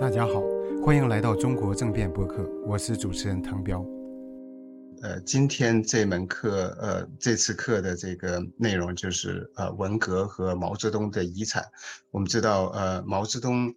大家好，欢迎来到中国政变播客，我是主持人唐彪。呃，今天这门课，呃，这次课的这个内容就是呃文革和毛泽东的遗产。我们知道，呃，毛泽东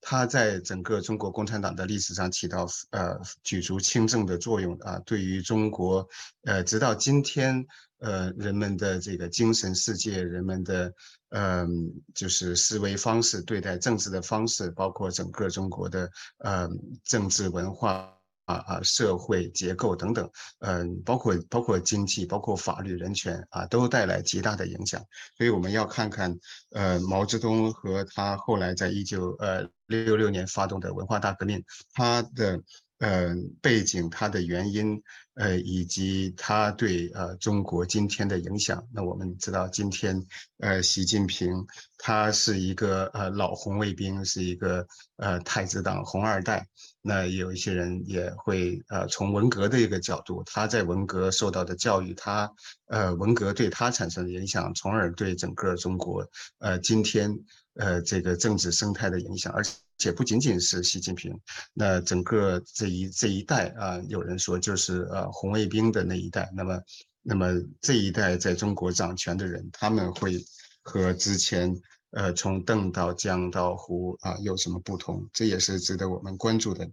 他在整个中国共产党的历史上起到呃举足轻重的作用啊，对于中国，呃，直到今天，呃，人们的这个精神世界，人们的嗯，就是思维方式，对待政治的方式，包括整个中国的呃政治文化。啊啊，社会结构等等，嗯，包括包括经济，包括法律人权啊，都带来极大的影响。所以我们要看看，呃，毛泽东和他后来在一九呃六六年发动的文化大革命，他的。呃，背景它的原因，呃，以及它对呃中国今天的影响。那我们知道，今天呃，习近平他是一个呃老红卫兵，是一个呃太子党红二代。那有一些人也会呃从文革的一个角度，他在文革受到的教育，他呃文革对他产生的影响，从而对整个中国呃今天呃这个政治生态的影响，而且。不仅仅是习近平，那整个这一这一代啊，有人说就是呃红卫兵的那一代。那么，那么这一代在中国掌权的人，他们会和之前呃从邓到江到胡啊有什么不同？这也是值得我们关注的。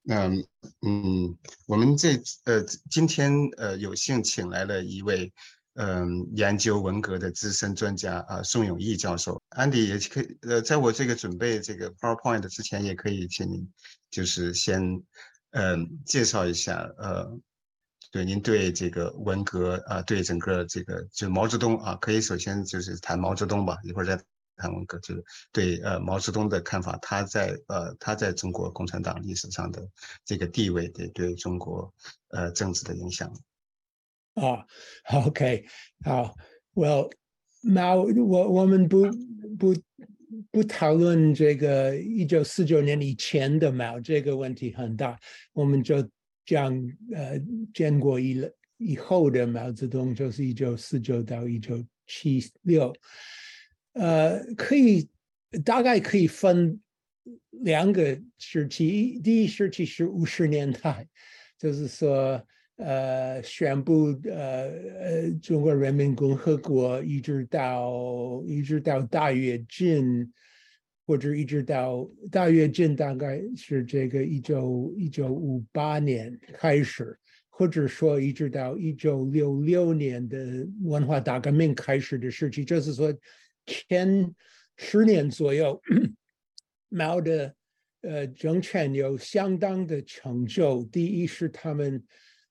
那嗯，我们这呃今天呃有幸请来了一位。嗯，研究文革的资深专家啊，宋永毅教授，Andy 也可以。呃，在我这个准备这个 PowerPoint 之前，也可以请您就是先嗯介绍一下呃，对您对这个文革啊，对整个这个就毛泽东啊，可以首先就是谈毛泽东吧，一会儿再谈文革，就是对呃毛泽东的看法，他在呃他在中国共产党历史上的这个地位，对对中国呃政治的影响。啊，OK，好，Well，毛我我们不不不讨论这个一九四九年以前的毛，这个问题很大，我们就讲呃建国以以后的毛泽东，就是一九四九到一九七六，呃，可以大概可以分两个时期，第一时期是五十年代，就是说。呃，宣布呃呃，中国人民共和国一直到一直到大跃进，或者一直到大跃进，大概是这个一九一九五八年开始，或者说一直到一九六六年的文化大革命开始的时期，就是说前十年左右，毛的呃政权有相当的成就。第一是他们。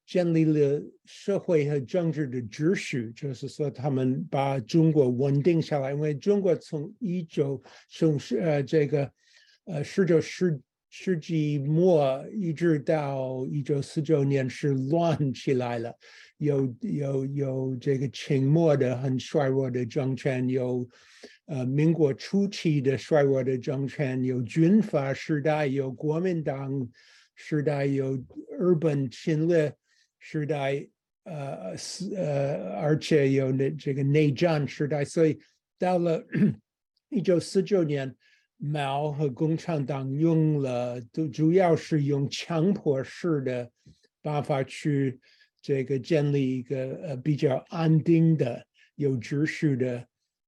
建立了社会和政治的秩序，就是说，他们把中国稳定下来。因为中国从一九从呃这个呃十九世世纪末一直到一九四九年是乱起来了，有有有这个清末的很衰弱的政权，有呃民国初期的衰弱的政权，有军阀时代，有国民党时代，有日本侵略。时代，呃，是呃，而且有那这个内战时代，所以到了 一九四九年，毛和共产党用了，都主要是用强迫式的办法去这个建立一个呃比较安定的、有秩序的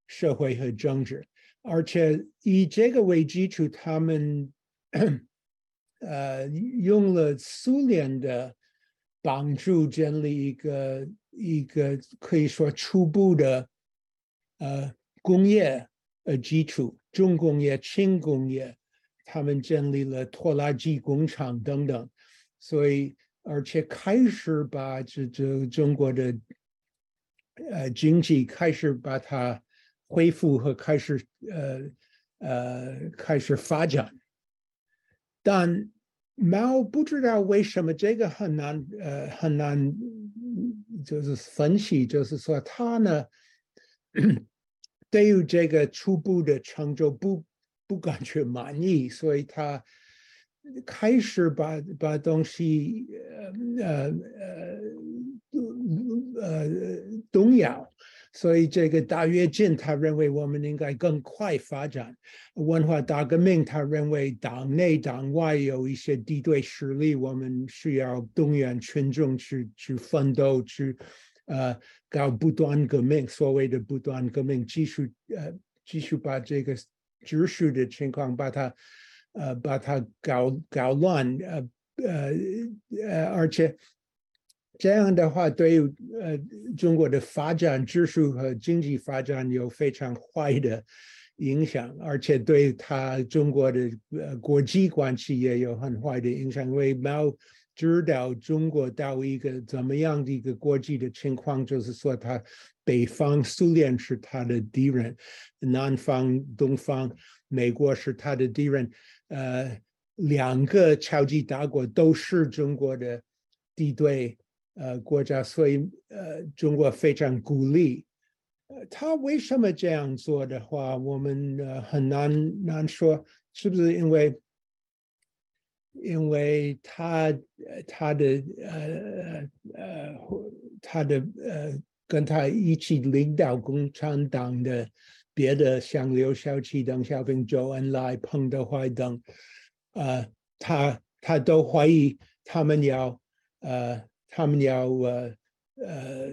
社会和政治，而且以这个为基础，他们 呃用了苏联的。帮助建立一个一个可以说初步的呃工业呃基础，重工业、轻工业，他们建立了拖拉机工厂等等，所以而且开始把这这中国的呃经济开始把它恢复和开始呃呃开始发展，但。毛不知道为什么这个很难，呃，很难，就是分析，就是说他呢，对于这个初步的成就不不感觉满意，所以他开始把把东西，呃呃呃呃动摇，所以这个大跃进，他认为我们应该更快发展；文化大革命，他认为党内党外有一些敌对势力，我们需要动员群众去去奋斗，去呃搞不断革命，所谓的不断革命，继续呃继续把这个秩序的情况把它呃把它搞搞乱，呃呃呃，而且。这样的话，对呃中国的发展、指数和经济发展有非常坏的影响，而且对他中国的呃国际关系也有很坏的影响。因为毛知道中国到一个怎么样的一个国际的情况，就是说，他北方苏联是他的敌人，南方东方美国是他的敌人，呃，两个超级大国都是中国的敌对。呃，国家，所以呃，中国非常鼓励。呃，他为什么这样做的话，我们很难难说，是不是因为，因为他他的呃呃他的呃跟他一起领导共产党的别的像刘少奇、邓小平、周恩来、彭德怀等，呃，他他都怀疑他们要呃。他们要呃呃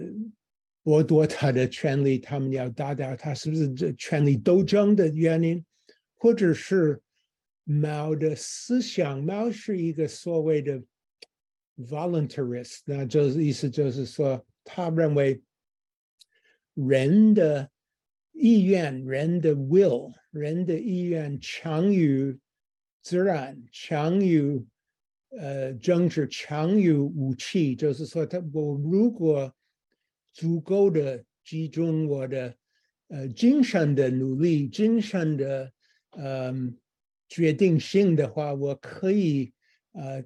剥夺他的权利，他们要打倒他，是不是这权力斗争的原因，或者是毛的思想？毛是一个所谓的 voluntarist，那就是意思就是说，他认为人的意愿、人的 will、人的意愿强于自然，强于。呃，政治强于武器，就是说，他我如果足够的集中我的呃精神的努力、精神的呃决定性的话，我可以呃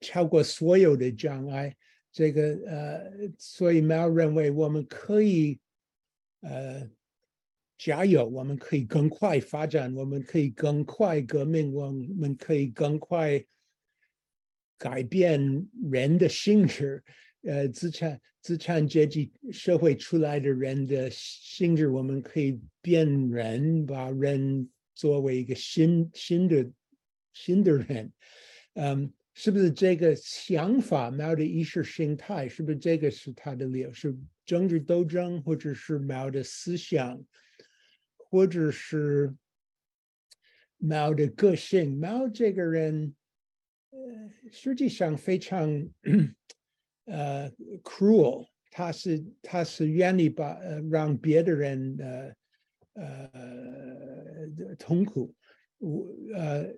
超过所有的障碍。这个呃，所以毛认为我们可以呃加油，我们可以更快发展，我们可以更快革命，我们可以更快。改变人的性质，呃，资产资产阶级社会出来的人的性质，我们可以变人，把人作为一个新新的新的人，嗯，是不是这个想法？毛的意识形态是不是这个是他的理由？是政治斗争，或者是毛的思想，或者是毛的个性？毛这个人。呃，实际上非常呃 cruel，他是他是愿意把让别的人呃呃痛苦。我呃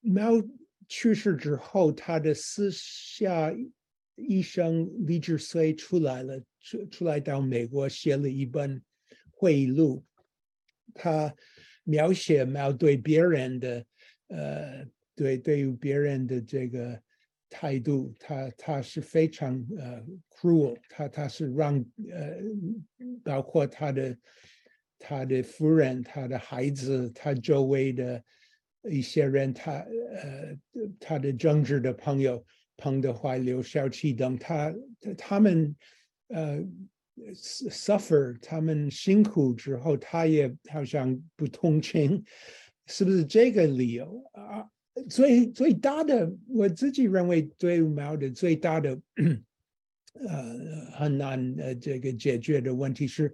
猫去世之后，他的私下医生李志绥出来了，出出来到美国写了一本回忆录，他描写猫对别人的呃。对，对于别人的这个态度，他他是非常呃 cruel，他他是让呃包括他的他的夫人、他的孩子、他周围的一些人，他呃他的政治的朋友彭德怀、刘少奇等，他他们呃 suffer，他们辛苦之后，他也好像不同情，是不是这个理由？啊最最大的，我自己认为最毛的最大的，呃，很难呃这个解决的问题是，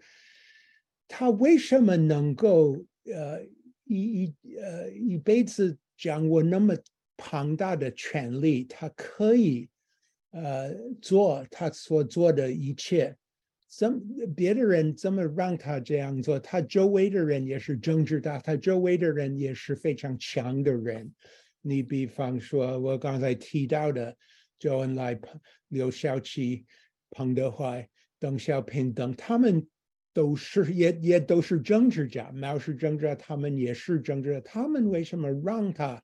他为什么能够呃一一呃一辈子掌握那么庞大的权力？他可以呃做他所做的一切，怎别的人怎么让他这样做？他周围的人也是政治大，他周围的人也是非常强的人。你比方说，我刚才提到的周恩来、刘少奇、彭德怀、邓小平等，他们都是也也都是政治家，毛是政治家，他们也是政治家。他们为什么让他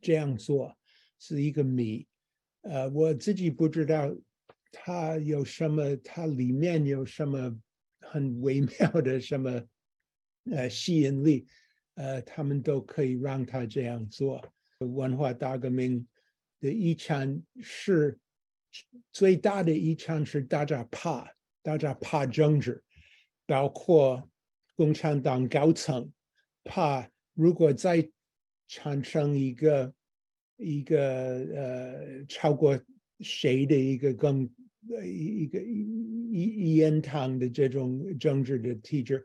这样做，是一个谜。呃，我自己不知道他有什么，他里面有什么很微妙的什么呃吸引力。呃，他们都可以让他这样做。文化大革命的遗产是最大的遗产，是大家怕大家怕政治，包括共产党高层怕，如果再产生一个一个呃超过谁的一个更一一个一一言堂的这种政治的体制，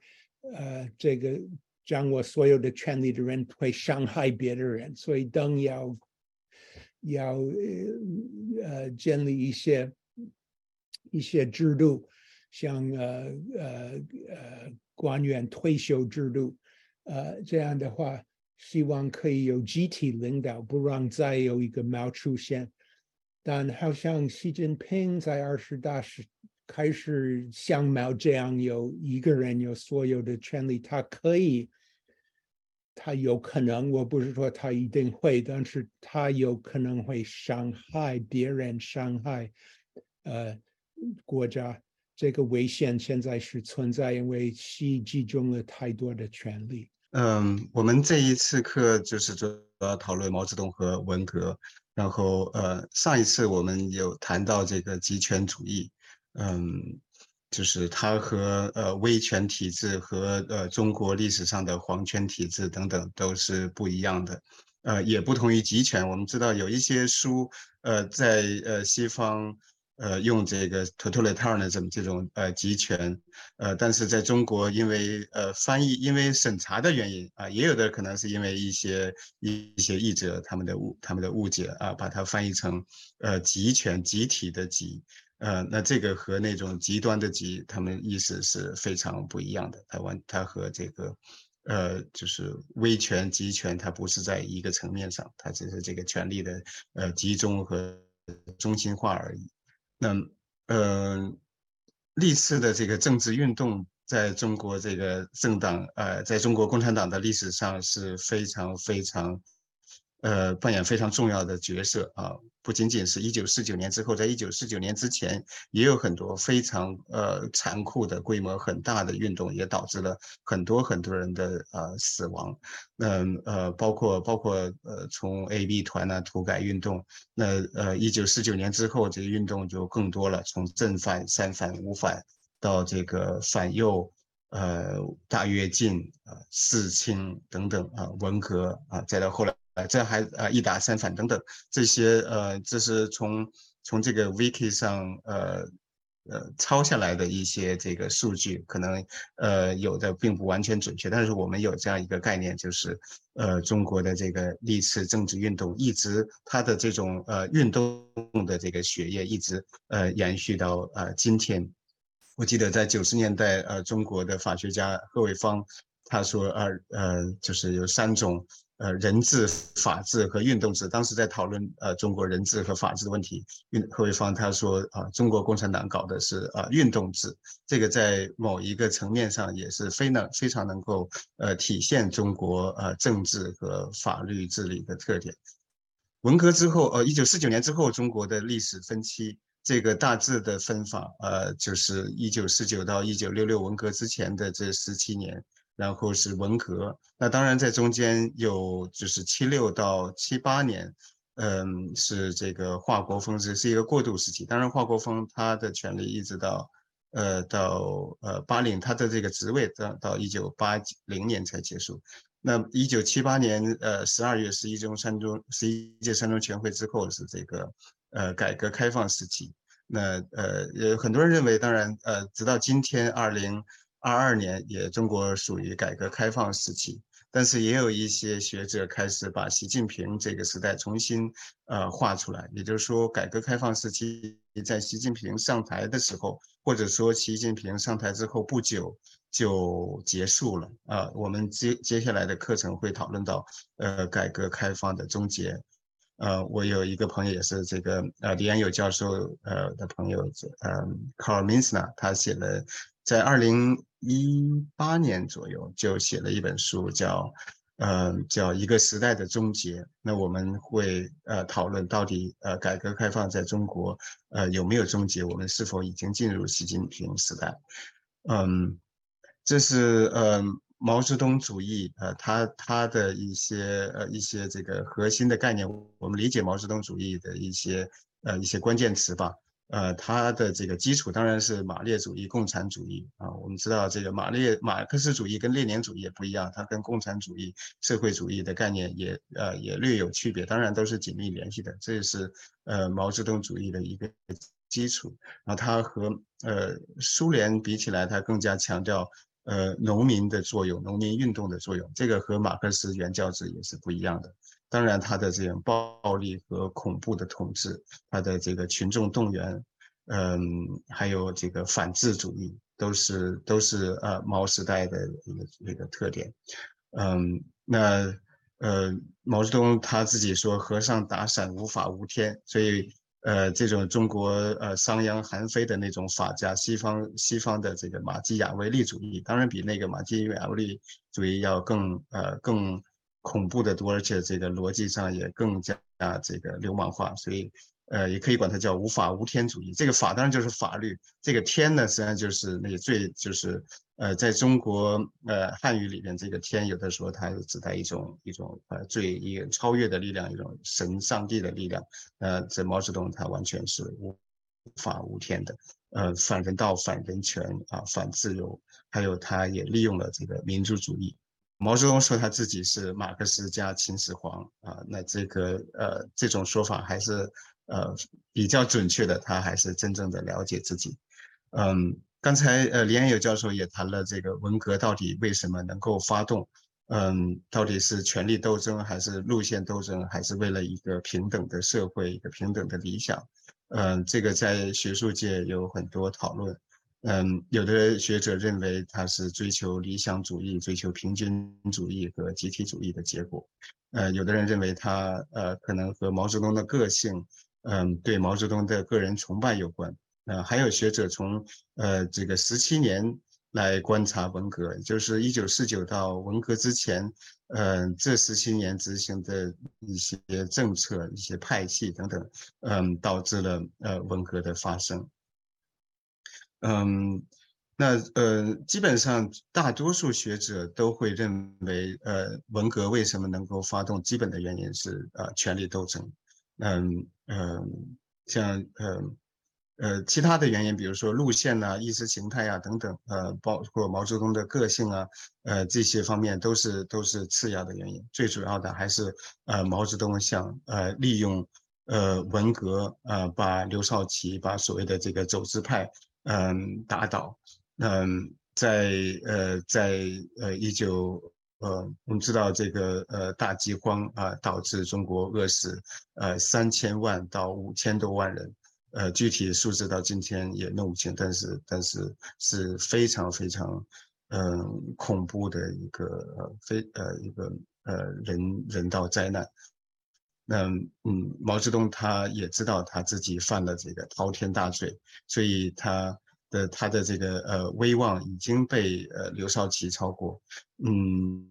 呃，这个掌握所有的权利的人会伤害别的人，所以等要。要呃建立一些一些制度，像呃呃呃官员退休制度，呃这样的话，希望可以有集体领导，不让再有一个毛出现。但好像习近平在二十大时开始像毛这样有一个人有所有的权利，他可以。他有可能，我不是说他一定会，但是他有可能会伤害别人，伤害呃国家。这个危险现在是存在，因为习集中了太多的权力。嗯，我们这一次课就是主要讨论毛泽东和文革，然后呃，上一次我们有谈到这个极权主义，嗯。就是它和呃威权体制和呃中国历史上的皇权体制等等都是不一样的，呃也不同于集权。我们知道有一些书，呃在呃西方，呃用这个 totalitarianism 这种呃集权，呃但是在中国因为呃翻译因为审查的原因啊，也有的可能是因为一些一一些译者他们的误他们的误解啊，把它翻译成呃集权集体的集。呃，那这个和那种极端的极，他们意思是非常不一样的。台湾它和这个，呃，就是威权、集权，它不是在一个层面上，它只是这个权力的呃集中和中心化而已。那，呃，历次的这个政治运动，在中国这个政党，呃，在中国共产党的历史上是非常非常。呃，扮演非常重要的角色啊！不仅仅是一九四九年之后，在一九四九年之前，也有很多非常呃残酷的、规模很大的运动，也导致了很多很多人的呃死亡。那呃，包括包括呃，从 A B 团啊、土改运动，那呃，一九四九年之后，这个运动就更多了，从正反、三反、五反到这个反右、呃大跃进、呃四清等等啊，文革啊，再到后来。这还呃一打三反等等这些呃，这是从从这个 wiki 上呃呃抄下来的一些这个数据，可能呃有的并不完全准确，但是我们有这样一个概念，就是呃中国的这个历次政治运动一直它的这种呃运动的这个血液一直呃延续到呃今天。我记得在九十年代呃中国的法学家贺卫方他说呃呃就是有三种。呃，人治、法治和运动治，当时在讨论呃中国人治和法治的问题。运何伟方他说啊，中国共产党搞的是啊运动治，这个在某一个层面上也是非能非常能够呃体现中国呃政治和法律治理的特点。文革之后，呃，一九四九年之后，中国的历史分期，这个大致的分法，呃，就是一九四九到一九六六文革之前的这十七年。然后是文革，那当然在中间有就是七六到七八年，嗯，是这个华国锋是是一个过渡时期。当然，华国锋他的权力一直到，呃，到呃八零，他的这个职位到到一九八零年才结束。那一九七八年，呃，十二月十一中三中十一届三中全会之后是这个，呃，改革开放时期。那呃，有很多人认为，当然，呃，直到今天二零。二二年也中国属于改革开放时期，但是也有一些学者开始把习近平这个时代重新呃画出来，也就是说，改革开放时期在习近平上台的时候，或者说习近平上台之后不久就结束了啊。我们接接下来的课程会讨论到呃改革开放的终结。呃，我有一个朋友也是这个呃李安友教授呃的朋友，嗯，Carl Minsna，他写了。在二零一八年左右，就写了一本书，叫呃叫一个时代的终结。那我们会呃讨论到底呃改革开放在中国呃有没有终结？我们是否已经进入习近平时代？嗯，这是呃毛泽东主义呃他他的一些呃一些这个核心的概念。我们理解毛泽东主义的一些呃一些关键词吧。呃，它的这个基础当然是马列主义、共产主义啊。我们知道这个马列马克思主义跟列宁主义也不一样，它跟共产主义、社会主义的概念也呃也略有区别，当然都是紧密联系的。这也是呃毛泽东主义的一个基础。然后它和呃苏联比起来，它更加强调呃农民的作用、农民运动的作用，这个和马克思原教旨也是不一样的。当然，他的这种暴力和恐怖的统治，他的这个群众动员，嗯，还有这个反智主义，都是都是呃毛时代的一个一个特点。嗯，那呃毛泽东他自己说“和尚打伞，无法无天”，所以呃这种中国呃商鞅韩非的那种法家，西方西方的这个马基雅维利主义，当然比那个马基雅维利主义要更呃更。恐怖的多，而且这个逻辑上也更加这个流氓化，所以呃，也可以管它叫无法无天主义。这个法当然就是法律，这个天呢，实际上就是那个最就是呃，在中国呃汉语里边，这个天有的时候它是指代一种一种呃最一个超越的力量，一种神上帝的力量。呃，这毛泽东他完全是无法无天的，呃，反人道、反人权啊，反自由，还有他也利用了这个民族主义。毛泽东说他自己是马克思加秦始皇啊，那这个呃这种说法还是呃比较准确的，他还是真正的了解自己。嗯，刚才呃李安友教授也谈了这个文革到底为什么能够发动，嗯，到底是权力斗争还是路线斗争，还是为了一个平等的社会、一个平等的理想？嗯，这个在学术界有很多讨论。嗯，有的学者认为他是追求理想主义、追求平均主义和集体主义的结果。呃，有的人认为他呃可能和毛泽东的个性，嗯，对毛泽东的个人崇拜有关。呃，还有学者从呃这个十七年来观察文革，就是一九四九到文革之前，嗯，这十七年执行的一些政策、一些派系等等，嗯，导致了呃文革的发生。嗯，那呃，基本上大多数学者都会认为，呃，文革为什么能够发动，基本的原因是呃权力斗争。嗯嗯，像呃呃其他的原因，比如说路线呐、意识形态啊等等，呃，包括毛泽东的个性啊，呃这些方面都是都是次要的原因。最主要的还是呃毛泽东想呃利用呃文革呃把刘少奇把所谓的这个走资派。嗯，打倒，嗯，在呃，在呃，一九呃，我们知道这个呃大饥荒啊，导致中国饿死呃三千万到五千多万人，呃，具体数字到今天也弄不清，但是但是是非常非常嗯恐怖的一个非呃一个呃人人道灾难。那嗯，毛泽东他也知道他自己犯了这个滔天大罪，所以他的他的这个呃威望已经被呃刘少奇超过，嗯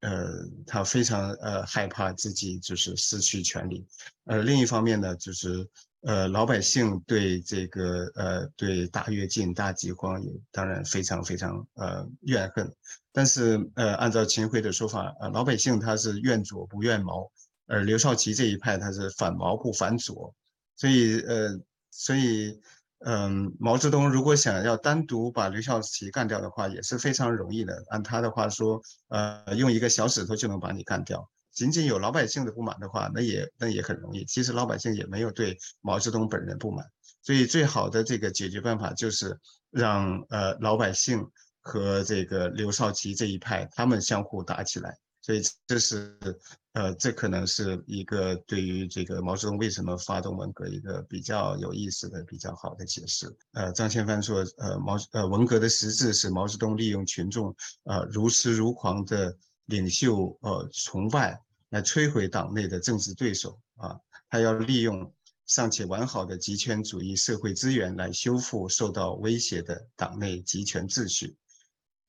呃，他非常呃害怕自己就是失去权力，呃另一方面呢，就是呃老百姓对这个呃对大跃进、大饥荒也当然非常非常呃怨恨，但是呃按照秦桧的说法，呃老百姓他是怨左不怨毛。而刘少奇这一派他是反毛不反左，所以呃，所以嗯，毛泽东如果想要单独把刘少奇干掉的话，也是非常容易的。按他的话说，呃，用一个小指头就能把你干掉。仅仅有老百姓的不满的话，那也那也很容易。其实老百姓也没有对毛泽东本人不满，所以最好的这个解决办法就是让呃老百姓和这个刘少奇这一派他们相互打起来。所以这是，呃，这可能是一个对于这个毛泽东为什么发动文革一个比较有意思的、比较好的解释。呃，张千帆说，呃，毛呃文革的实质是毛泽东利用群众呃如痴如狂的领袖呃崇拜来摧毁党内的政治对手啊，他要利用尚且完好的集权主义社会资源来修复受到威胁的党内集权秩序。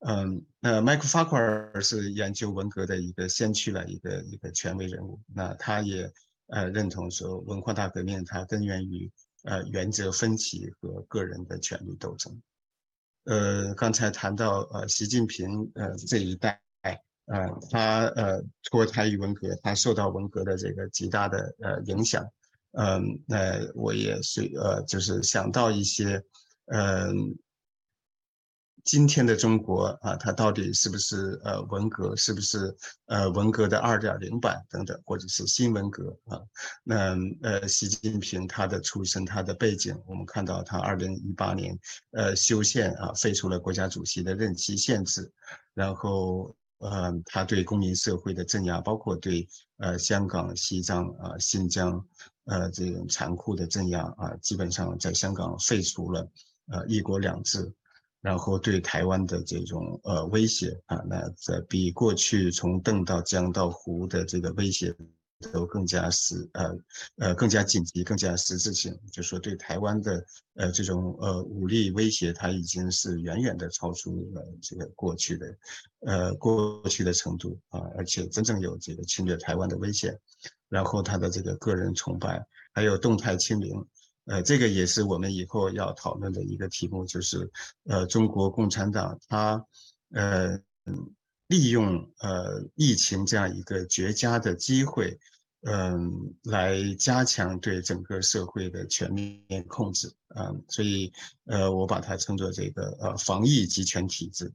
嗯，那麦克法库尔是研究文革的一个先驱了，一个一个权威人物。那他也呃认同说，文化大革命它根源于呃原则分歧和个人的权力斗争。呃，刚才谈到呃习近平呃这一代，呃他呃脱胎于文革，他受到文革的这个极大的呃影响。嗯，那我也是呃，就是想到一些，嗯。今天的中国啊，它到底是不是呃文革？是不是呃文革的二点零版等等，或者是新文革啊？那呃，习近平他的出身、他的背景，我们看到他二零一八年呃修宪啊，废除了国家主席的任期限制，然后呃，他对公民社会的镇压，包括对呃香港、西藏啊、新疆呃这种残酷的镇压啊，基本上在香港废除了呃一国两制。然后对台湾的这种呃威胁啊，那在比过去从邓到江到湖的这个威胁都更加实呃呃更加紧急、更加实质性。就说对台湾的呃这种呃武力威胁，它已经是远远的超出了这个过去的呃过去的程度啊，而且真正有这个侵略台湾的危险。然后他的这个个人崇拜，还有动态清零。呃，这个也是我们以后要讨论的一个题目，就是呃，中国共产党它呃利用呃疫情这样一个绝佳的机会，嗯，来加强对整个社会的全面控制啊，所以呃，我把它称作这个呃防疫集权体制。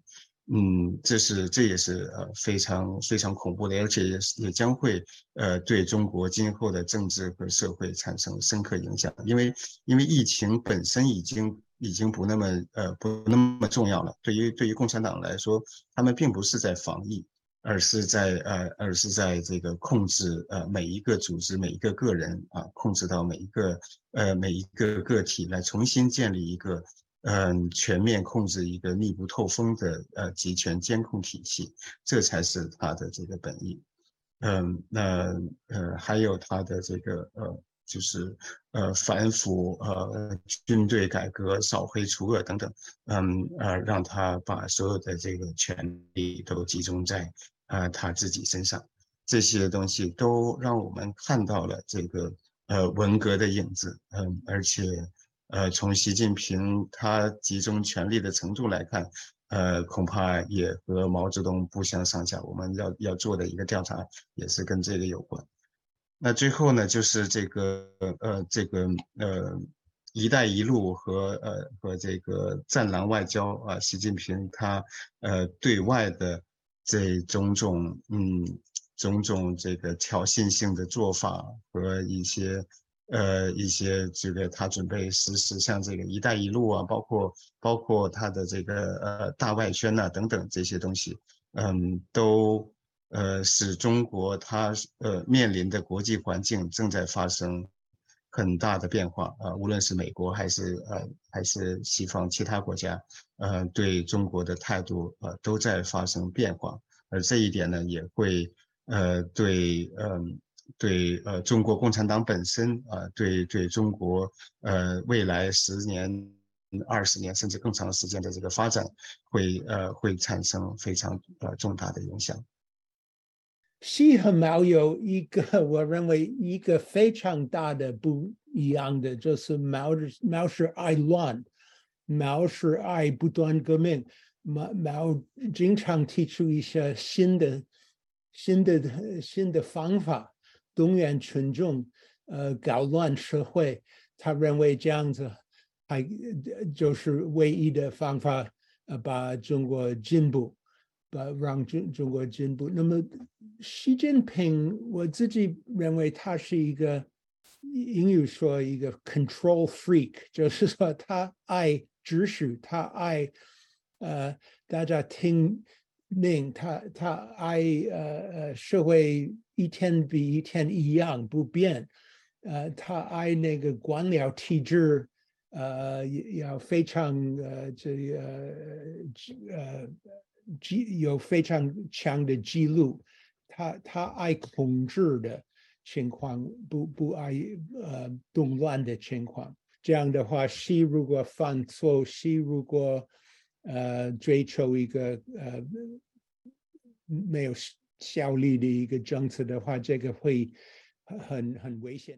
嗯，这是这也是呃非常非常恐怖的，而且也也将会呃对中国今后的政治和社会产生深刻影响，因为因为疫情本身已经已经不那么呃不那么重要了。对于对于共产党来说，他们并不是在防疫，而是在呃而是在这个控制呃每一个组织每一个个人啊，控制到每一个呃每一个个体，来重新建立一个。嗯，全面控制一个密不透风的呃集权监控体系，这才是他的这个本意。嗯，那呃还有他的这个呃就是呃反腐呃军队改革扫黑除恶等等，嗯呃让他把所有的这个权力都集中在啊他自己身上，这些东西都让我们看到了这个呃文革的影子。嗯，而且。呃，从习近平他集中权力的程度来看，呃，恐怕也和毛泽东不相上下。我们要要做的一个调查也是跟这个有关。那最后呢，就是这个呃，这个呃，“一带一路”和呃和这个“战狼外交”啊，习近平他呃对外的这种种嗯种种这个挑衅性的做法和一些。呃，一些这个他准备实施像这个“一带一路”啊，包括包括他的这个呃大外宣呐等等这些东西，嗯，都呃使中国它呃面临的国际环境正在发生很大的变化啊，无论是美国还是呃还是西方其他国家，呃对中国的态度呃都在发生变化，而这一点呢也会呃对嗯。对，呃，中国共产党本身啊，对对中国，呃，未来十年、二十年甚至更长时间的这个发展，会呃会产生非常呃重大的影响。西和毛有一个，我认为一个非常大的不一样的，就是毛是毛是爱乱，毛是爱不断革命，毛毛经常提出一些新的、新的、新的方法。动员群众，呃，搞乱社会，他认为这样子还就是唯一的方法，呃，把中国进步，把让中中国进步。那么，习近平，我自己认为他是一个英语说一个 control freak，就是说他爱指使，他爱呃大家听。命他他爱呃呃社会一天比一天一样不变，呃他爱那个官僚体制，呃要非常呃这个呃记有非常强的记录，他他爱控制的情况，不不爱呃动乱的情况。这样的话，西如果犯错，西如果。呃，追求一个呃没有效力的一个政策的话，这个会很很危险。